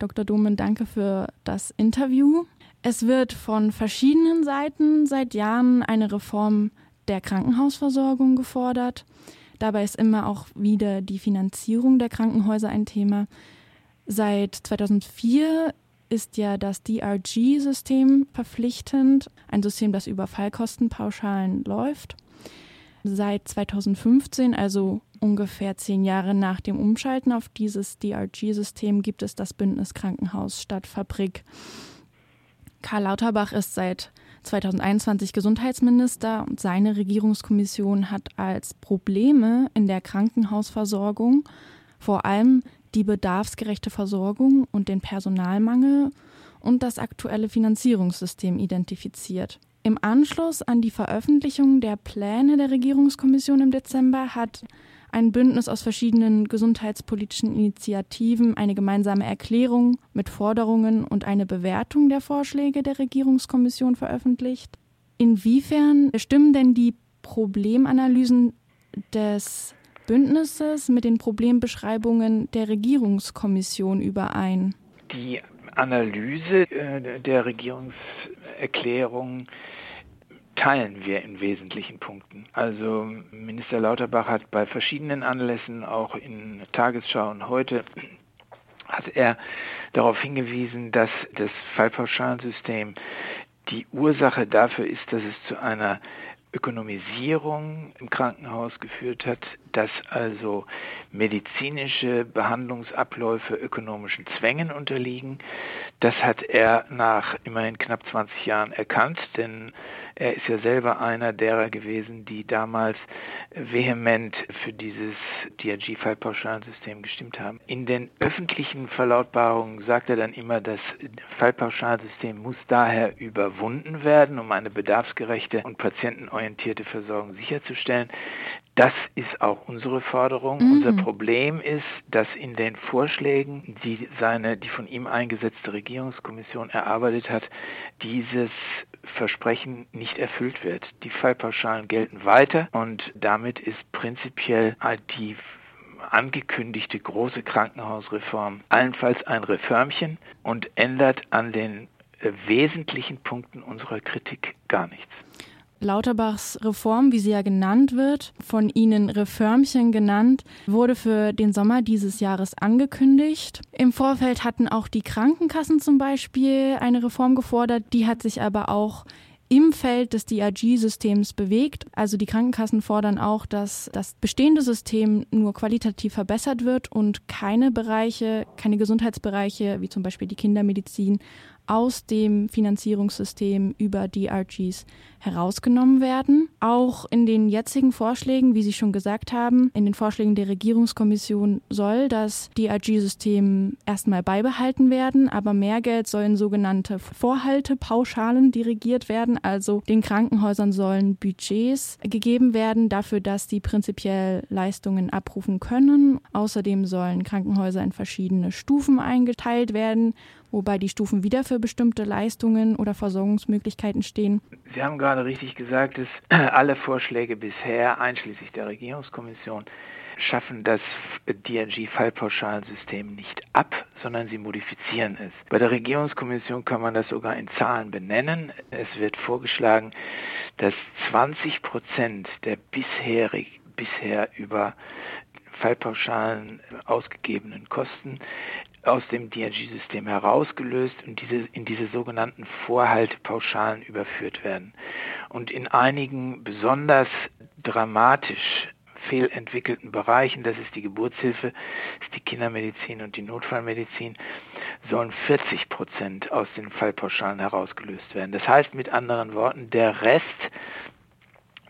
Dr. Domen, danke für das Interview. Es wird von verschiedenen Seiten seit Jahren eine Reform der Krankenhausversorgung gefordert. Dabei ist immer auch wieder die Finanzierung der Krankenhäuser ein Thema. Seit 2004 ist ja das DRG-System verpflichtend, ein System, das über Fallkostenpauschalen läuft. Seit 2015, also ungefähr zehn Jahre nach dem Umschalten auf dieses DRG-System, gibt es das Bündnis Krankenhaus statt Fabrik. Karl Lauterbach ist seit 2021 Gesundheitsminister und seine Regierungskommission hat als Probleme in der Krankenhausversorgung vor allem die bedarfsgerechte Versorgung und den Personalmangel und das aktuelle Finanzierungssystem identifiziert. Im Anschluss an die Veröffentlichung der Pläne der Regierungskommission im Dezember hat ein Bündnis aus verschiedenen gesundheitspolitischen Initiativen eine gemeinsame Erklärung mit Forderungen und eine Bewertung der Vorschläge der Regierungskommission veröffentlicht. Inwiefern stimmen denn die Problemanalysen des Bündnisses mit den Problembeschreibungen der Regierungskommission überein? Die Analyse äh, der Regierungserklärung teilen wir in wesentlichen Punkten. Also Minister Lauterbach hat bei verschiedenen Anlässen, auch in Tagesschau und heute, hat er darauf hingewiesen, dass das Fallpauschalensystem die Ursache dafür ist, dass es zu einer Ökonomisierung im Krankenhaus geführt hat, dass also medizinische Behandlungsabläufe ökonomischen Zwängen unterliegen. Das hat er nach immerhin knapp 20 Jahren erkannt, denn er ist ja selber einer derer gewesen, die damals vehement für dieses DRG-Fallpauschalensystem gestimmt haben. In den öffentlichen Verlautbarungen sagt er dann immer, das Fallpauschalensystem muss daher überwunden werden, um eine bedarfsgerechte und patientenorientierte Versorgung sicherzustellen. Das ist auch unsere Forderung. Mhm. Unser Problem ist, dass in den Vorschlägen, die seine, die von ihm eingesetzte Regierungskommission erarbeitet hat, dieses Versprechen nicht erfüllt wird. Die Fallpauschalen gelten weiter und damit ist prinzipiell halt die angekündigte große Krankenhausreform allenfalls ein Reformchen und ändert an den äh, wesentlichen Punkten unserer Kritik gar nichts. Lauterbachs Reform, wie sie ja genannt wird, von Ihnen Reformchen genannt, wurde für den Sommer dieses Jahres angekündigt. Im Vorfeld hatten auch die Krankenkassen zum Beispiel eine Reform gefordert, die hat sich aber auch im Feld des DRG-Systems bewegt. Also die Krankenkassen fordern auch, dass das bestehende System nur qualitativ verbessert wird und keine Bereiche, keine Gesundheitsbereiche, wie zum Beispiel die Kindermedizin, aus dem Finanzierungssystem über DRGs herausgenommen werden. Auch in den jetzigen Vorschlägen, wie Sie schon gesagt haben, in den Vorschlägen der Regierungskommission soll das DRG-System erstmal beibehalten werden, aber mehr Geld soll in sogenannte Vorhaltepauschalen dirigiert werden. Also den Krankenhäusern sollen Budgets gegeben werden dafür, dass sie prinzipiell Leistungen abrufen können. Außerdem sollen Krankenhäuser in verschiedene Stufen eingeteilt werden wobei die Stufen wieder für bestimmte Leistungen oder Versorgungsmöglichkeiten stehen. Sie haben gerade richtig gesagt, dass alle Vorschläge bisher, einschließlich der Regierungskommission, schaffen das DRG-Fallpauschalensystem nicht ab, sondern sie modifizieren es. Bei der Regierungskommission kann man das sogar in Zahlen benennen. Es wird vorgeschlagen, dass 20 Prozent der bisherig, bisher über Fallpauschalen ausgegebenen Kosten aus dem DRG-System herausgelöst und diese, in diese sogenannten Vorhaltepauschalen überführt werden. Und in einigen besonders dramatisch fehlentwickelten Bereichen, das ist die Geburtshilfe, ist die Kindermedizin und die Notfallmedizin, sollen 40 Prozent aus den Fallpauschalen herausgelöst werden. Das heißt mit anderen Worten, der Rest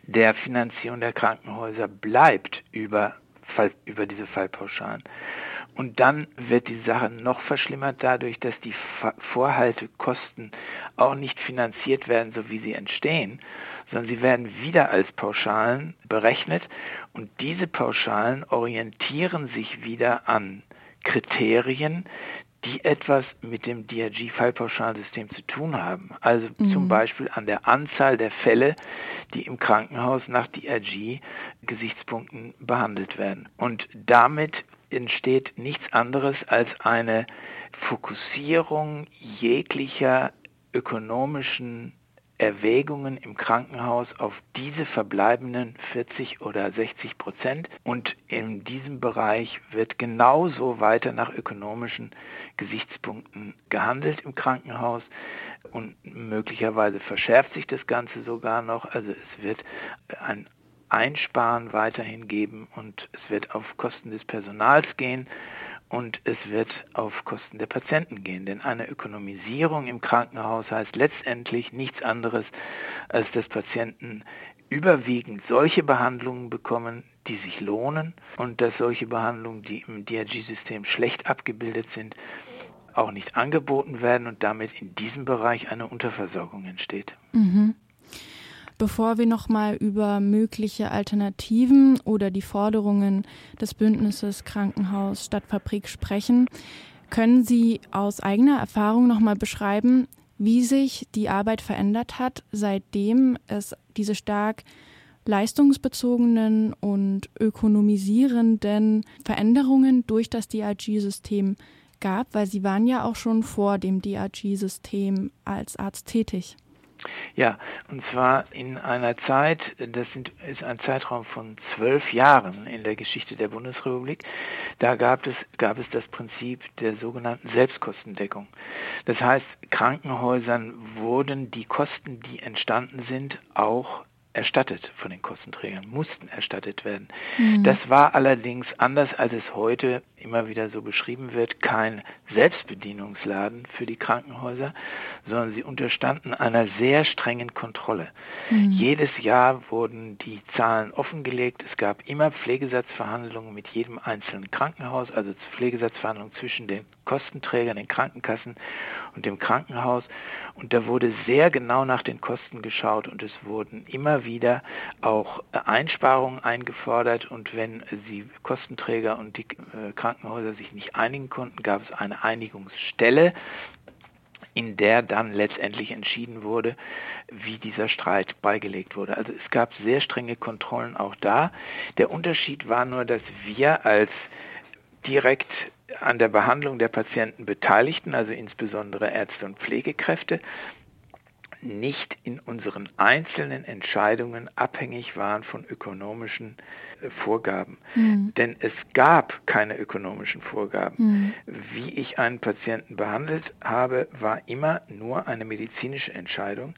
der Finanzierung der Krankenhäuser bleibt über, über diese Fallpauschalen. Und dann wird die Sache noch verschlimmert dadurch, dass die Vorhaltekosten auch nicht finanziert werden, so wie sie entstehen, sondern sie werden wieder als Pauschalen berechnet und diese Pauschalen orientieren sich wieder an Kriterien, die etwas mit dem DRG-Fallpauschalensystem zu tun haben. Also mhm. zum Beispiel an der Anzahl der Fälle, die im Krankenhaus nach DRG-Gesichtspunkten behandelt werden. Und damit entsteht nichts anderes als eine Fokussierung jeglicher ökonomischen Erwägungen im Krankenhaus auf diese verbleibenden 40 oder 60 Prozent. Und in diesem Bereich wird genauso weiter nach ökonomischen Gesichtspunkten gehandelt im Krankenhaus. Und möglicherweise verschärft sich das Ganze sogar noch. Also es wird ein Einsparen weiterhin geben und es wird auf Kosten des Personals gehen und es wird auf Kosten der Patienten gehen. Denn eine Ökonomisierung im Krankenhaus heißt letztendlich nichts anderes, als dass Patienten überwiegend solche Behandlungen bekommen, die sich lohnen und dass solche Behandlungen, die im DRG-System schlecht abgebildet sind, auch nicht angeboten werden und damit in diesem Bereich eine Unterversorgung entsteht. Mhm. Bevor wir nochmal über mögliche Alternativen oder die Forderungen des Bündnisses Krankenhaus Stadtfabrik sprechen, können Sie aus eigener Erfahrung nochmal beschreiben, wie sich die Arbeit verändert hat, seitdem es diese stark leistungsbezogenen und ökonomisierenden Veränderungen durch das DRG-System gab, weil Sie waren ja auch schon vor dem DRG-System als Arzt tätig. Ja, und zwar in einer Zeit, das sind, ist ein Zeitraum von zwölf Jahren in der Geschichte der Bundesrepublik, da gab es, gab es das Prinzip der sogenannten Selbstkostendeckung. Das heißt, Krankenhäusern wurden die Kosten, die entstanden sind, auch erstattet von den Kostenträgern, mussten erstattet werden. Mhm. Das war allerdings anders, als es heute immer wieder so beschrieben wird, kein Selbstbedienungsladen für die Krankenhäuser, sondern sie unterstanden einer sehr strengen Kontrolle. Mhm. Jedes Jahr wurden die Zahlen offengelegt. Es gab immer Pflegesatzverhandlungen mit jedem einzelnen Krankenhaus, also Pflegesatzverhandlungen zwischen den Kostenträgern, den Krankenkassen und dem Krankenhaus. Und da wurde sehr genau nach den Kosten geschaut und es wurden immer wieder auch Einsparungen eingefordert. Und wenn die Kostenträger und die äh, Krankenhäuser sich nicht einigen konnten, gab es eine Einigungsstelle, in der dann letztendlich entschieden wurde, wie dieser Streit beigelegt wurde. Also es gab sehr strenge Kontrollen auch da. Der Unterschied war nur, dass wir als direkt an der Behandlung der Patienten Beteiligten, also insbesondere Ärzte und Pflegekräfte, nicht in unseren einzelnen Entscheidungen abhängig waren von ökonomischen äh, Vorgaben. Mhm. Denn es gab keine ökonomischen Vorgaben. Mhm. Wie ich einen Patienten behandelt habe, war immer nur eine medizinische Entscheidung,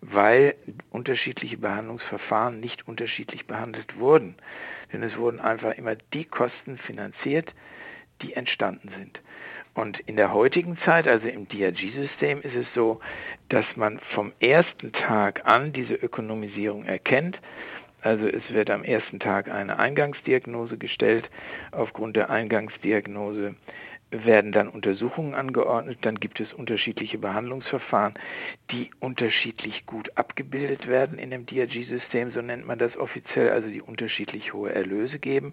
weil unterschiedliche Behandlungsverfahren nicht unterschiedlich behandelt wurden. Denn es wurden einfach immer die Kosten finanziert, die entstanden sind. Und in der heutigen Zeit, also im DRG-System, ist es so, dass man vom ersten Tag an diese Ökonomisierung erkennt. Also es wird am ersten Tag eine Eingangsdiagnose gestellt. Aufgrund der Eingangsdiagnose werden dann Untersuchungen angeordnet, dann gibt es unterschiedliche Behandlungsverfahren, die unterschiedlich gut abgebildet werden in dem DRG-System, so nennt man das offiziell, also die unterschiedlich hohe Erlöse geben.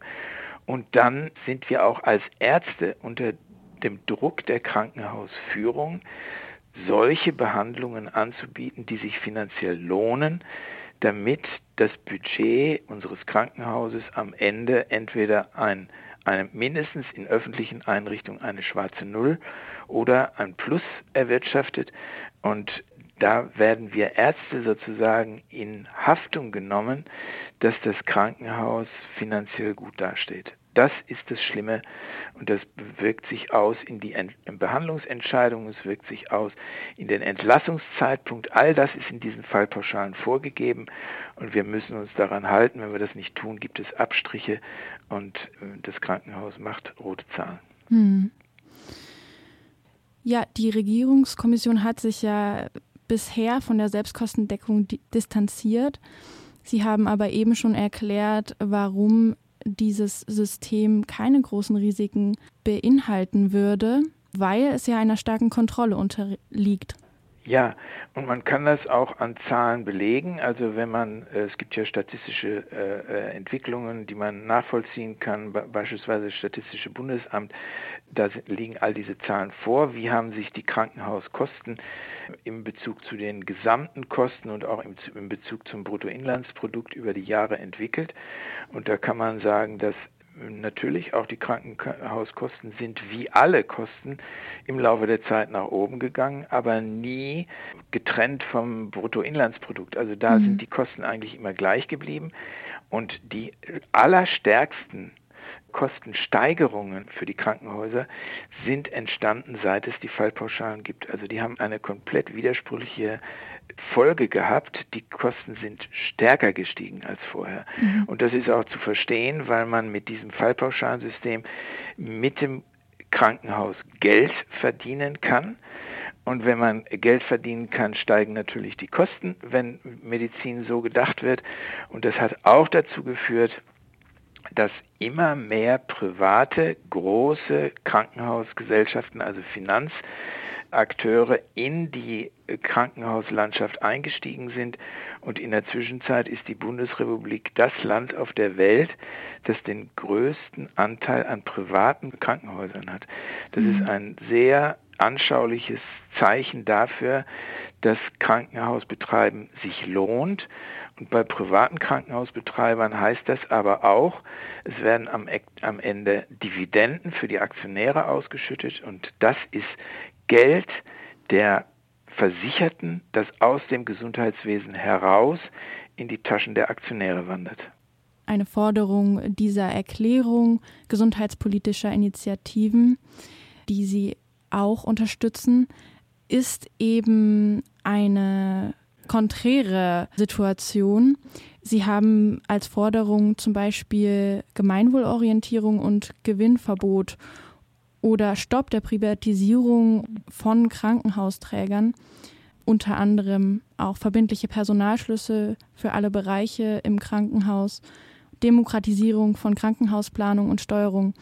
Und dann sind wir auch als Ärzte unter dem Druck der Krankenhausführung, solche Behandlungen anzubieten, die sich finanziell lohnen, damit das Budget unseres Krankenhauses am Ende entweder ein, eine, mindestens in öffentlichen Einrichtungen eine schwarze Null oder ein Plus erwirtschaftet. Und da werden wir Ärzte sozusagen in Haftung genommen, dass das Krankenhaus finanziell gut dasteht. Das ist das Schlimme und das wirkt sich aus in die Ent Behandlungsentscheidungen, es wirkt sich aus in den Entlassungszeitpunkt. All das ist in diesen Fallpauschalen vorgegeben und wir müssen uns daran halten. Wenn wir das nicht tun, gibt es Abstriche und äh, das Krankenhaus macht rote Zahlen. Hm. Ja, die Regierungskommission hat sich ja bisher von der Selbstkostendeckung distanziert. Sie haben aber eben schon erklärt, warum dieses System keine großen Risiken beinhalten würde, weil es ja einer starken Kontrolle unterliegt. Ja, und man kann das auch an Zahlen belegen. Also wenn man, äh, es gibt ja statistische äh, äh Entwicklungen, die man nachvollziehen kann, beispielsweise das Statistische Bundesamt, da liegen all diese Zahlen vor. Wie haben sich die Krankenhauskosten im Bezug zu den gesamten Kosten und auch im, im Bezug zum Bruttoinlandsprodukt über die Jahre entwickelt? Und da kann man sagen, dass natürlich auch die Krankenhauskosten sind wie alle Kosten im Laufe der Zeit nach oben gegangen, aber nie getrennt vom Bruttoinlandsprodukt. Also da mhm. sind die Kosten eigentlich immer gleich geblieben. Und die allerstärksten Kostensteigerungen für die Krankenhäuser sind entstanden, seit es die Fallpauschalen gibt. Also die haben eine komplett widersprüchliche Folge gehabt. Die Kosten sind stärker gestiegen als vorher. Mhm. Und das ist auch zu verstehen, weil man mit diesem Fallpauschalensystem mit dem Krankenhaus Geld verdienen kann. Und wenn man Geld verdienen kann, steigen natürlich die Kosten, wenn Medizin so gedacht wird. Und das hat auch dazu geführt, dass immer mehr private große Krankenhausgesellschaften, also Finanzakteure in die Krankenhauslandschaft eingestiegen sind. Und in der Zwischenzeit ist die Bundesrepublik das Land auf der Welt, das den größten Anteil an privaten Krankenhäusern hat. Das mhm. ist ein sehr anschauliches Zeichen dafür, dass Krankenhausbetreiben sich lohnt und bei privaten Krankenhausbetreibern heißt das aber auch, es werden am, am Ende Dividenden für die Aktionäre ausgeschüttet und das ist Geld der Versicherten, das aus dem Gesundheitswesen heraus in die Taschen der Aktionäre wandert. Eine Forderung dieser Erklärung gesundheitspolitischer Initiativen, die Sie auch unterstützen, ist eben eine konträre Situation. Sie haben als Forderung zum Beispiel Gemeinwohlorientierung und Gewinnverbot oder Stopp der Privatisierung von Krankenhausträgern, unter anderem auch verbindliche Personalschlüsse für alle Bereiche im Krankenhaus, Demokratisierung von Krankenhausplanung und Steuerung.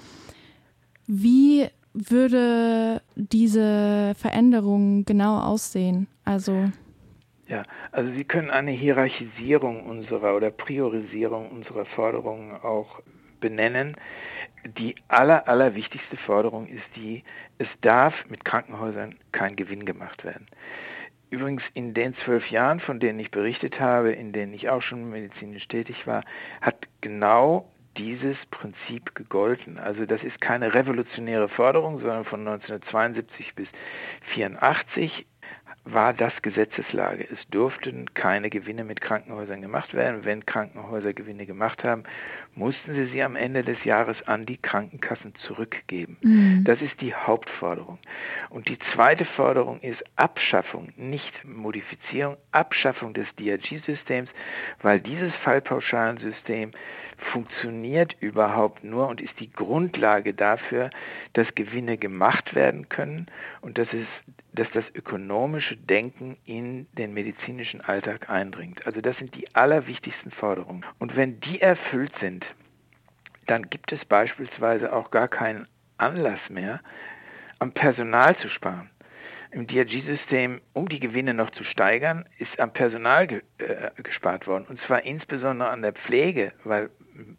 Wie würde diese Veränderung genau aussehen? Also ja, also Sie können eine Hierarchisierung unserer oder Priorisierung unserer Forderungen auch benennen. Die aller, allerwichtigste Forderung ist die, es darf mit Krankenhäusern kein Gewinn gemacht werden. Übrigens in den zwölf Jahren, von denen ich berichtet habe, in denen ich auch schon medizinisch tätig war, hat genau dieses Prinzip gegolten. Also das ist keine revolutionäre Forderung, sondern von 1972 bis 1984 war das Gesetzeslage. Es durften keine Gewinne mit Krankenhäusern gemacht werden. Wenn Krankenhäuser Gewinne gemacht haben, mussten sie sie am Ende des Jahres an die Krankenkassen zurückgeben. Mhm. Das ist die Hauptforderung. Und die zweite Forderung ist Abschaffung, nicht Modifizierung, Abschaffung des DRG-Systems, weil dieses Fallpauschalensystem funktioniert überhaupt nur und ist die Grundlage dafür, dass Gewinne gemacht werden können und dass, es, dass das ökonomische Denken in den medizinischen Alltag eindringt. Also das sind die allerwichtigsten Forderungen. Und wenn die erfüllt sind, dann gibt es beispielsweise auch gar keinen Anlass mehr, am Personal zu sparen im DRG-System, um die Gewinne noch zu steigern, ist am Personal ge äh, gespart worden. Und zwar insbesondere an der Pflege, weil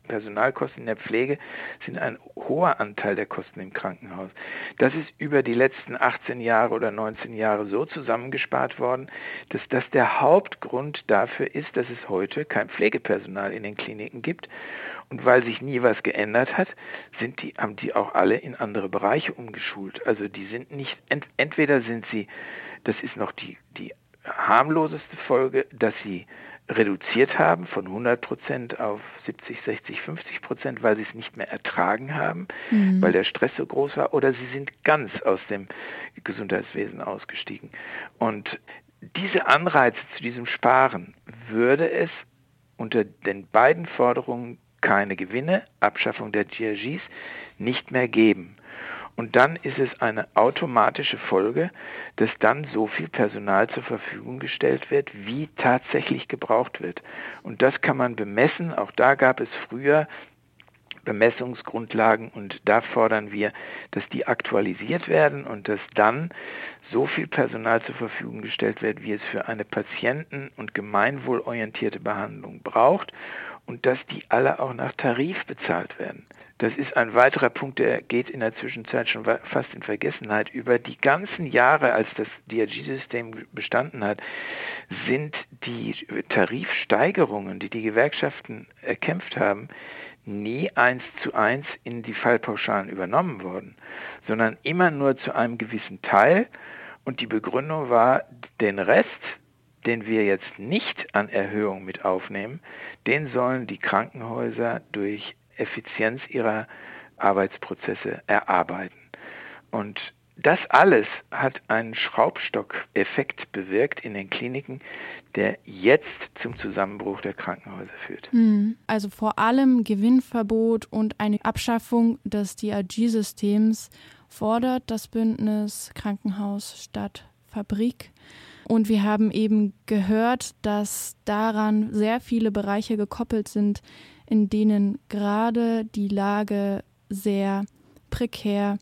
Personalkosten in der Pflege sind ein hoher Anteil der Kosten im Krankenhaus. Das ist über die letzten 18 Jahre oder 19 Jahre so zusammengespart worden, dass das der Hauptgrund dafür ist, dass es heute kein Pflegepersonal in den Kliniken gibt. Und weil sich nie was geändert hat, sind die, haben die auch alle in andere Bereiche umgeschult. Also die sind nicht, ent, entweder sind sie, das ist noch die, die harmloseste Folge, dass sie reduziert haben von 100 Prozent auf 70, 60, 50 Prozent, weil sie es nicht mehr ertragen haben, mhm. weil der Stress so groß war, oder sie sind ganz aus dem Gesundheitswesen ausgestiegen. Und diese Anreize zu diesem Sparen würde es unter den beiden Forderungen keine Gewinne, Abschaffung der GRGs, nicht mehr geben. Und dann ist es eine automatische Folge, dass dann so viel Personal zur Verfügung gestellt wird, wie tatsächlich gebraucht wird. Und das kann man bemessen. Auch da gab es früher Bemessungsgrundlagen und da fordern wir, dass die aktualisiert werden und dass dann so viel Personal zur Verfügung gestellt wird, wie es für eine patienten- und gemeinwohlorientierte Behandlung braucht und dass die alle auch nach Tarif bezahlt werden. Das ist ein weiterer Punkt, der geht in der Zwischenzeit schon fast in Vergessenheit. Über die ganzen Jahre, als das DRG-System bestanden hat, sind die Tarifsteigerungen, die die Gewerkschaften erkämpft haben, nie eins zu eins in die Fallpauschalen übernommen worden, sondern immer nur zu einem gewissen Teil. Und die Begründung war, den Rest, den wir jetzt nicht an Erhöhung mit aufnehmen, den sollen die Krankenhäuser durch Effizienz ihrer Arbeitsprozesse erarbeiten. Und das alles hat einen Schraubstock-Effekt bewirkt in den Kliniken, der jetzt zum Zusammenbruch der Krankenhäuser führt. Hm. Also vor allem Gewinnverbot und eine Abschaffung des DRG-Systems fordert das Bündnis Krankenhaus statt Fabrik. Und wir haben eben gehört, dass daran sehr viele Bereiche gekoppelt sind, in denen gerade die Lage sehr prekär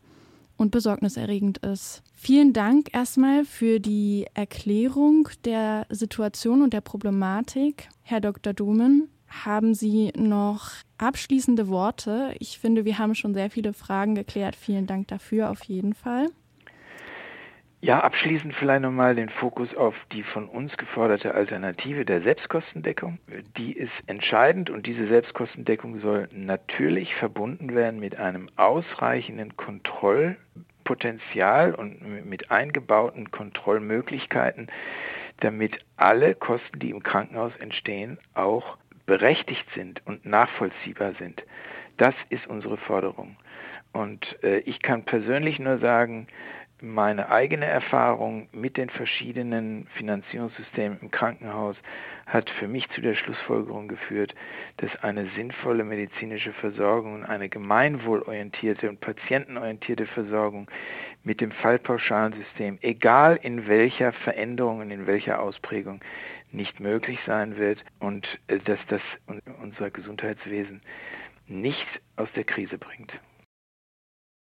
und besorgniserregend ist. Vielen Dank erstmal für die Erklärung der Situation und der Problematik, Herr Dr. Dumen. Haben Sie noch abschließende Worte? Ich finde, wir haben schon sehr viele Fragen geklärt. Vielen Dank dafür auf jeden Fall. Ja, abschließend vielleicht nochmal den Fokus auf die von uns geforderte Alternative der Selbstkostendeckung. Die ist entscheidend und diese Selbstkostendeckung soll natürlich verbunden werden mit einem ausreichenden Kontrollpotenzial und mit eingebauten Kontrollmöglichkeiten, damit alle Kosten, die im Krankenhaus entstehen, auch berechtigt sind und nachvollziehbar sind. Das ist unsere Forderung. Und äh, ich kann persönlich nur sagen, meine eigene Erfahrung mit den verschiedenen Finanzierungssystemen im Krankenhaus hat für mich zu der Schlussfolgerung geführt, dass eine sinnvolle medizinische Versorgung und eine gemeinwohlorientierte und patientenorientierte Versorgung mit dem Fallpauschalensystem, egal in welcher Veränderung und in welcher Ausprägung, nicht möglich sein wird und äh, dass das unser Gesundheitswesen nicht aus der Krise bringt.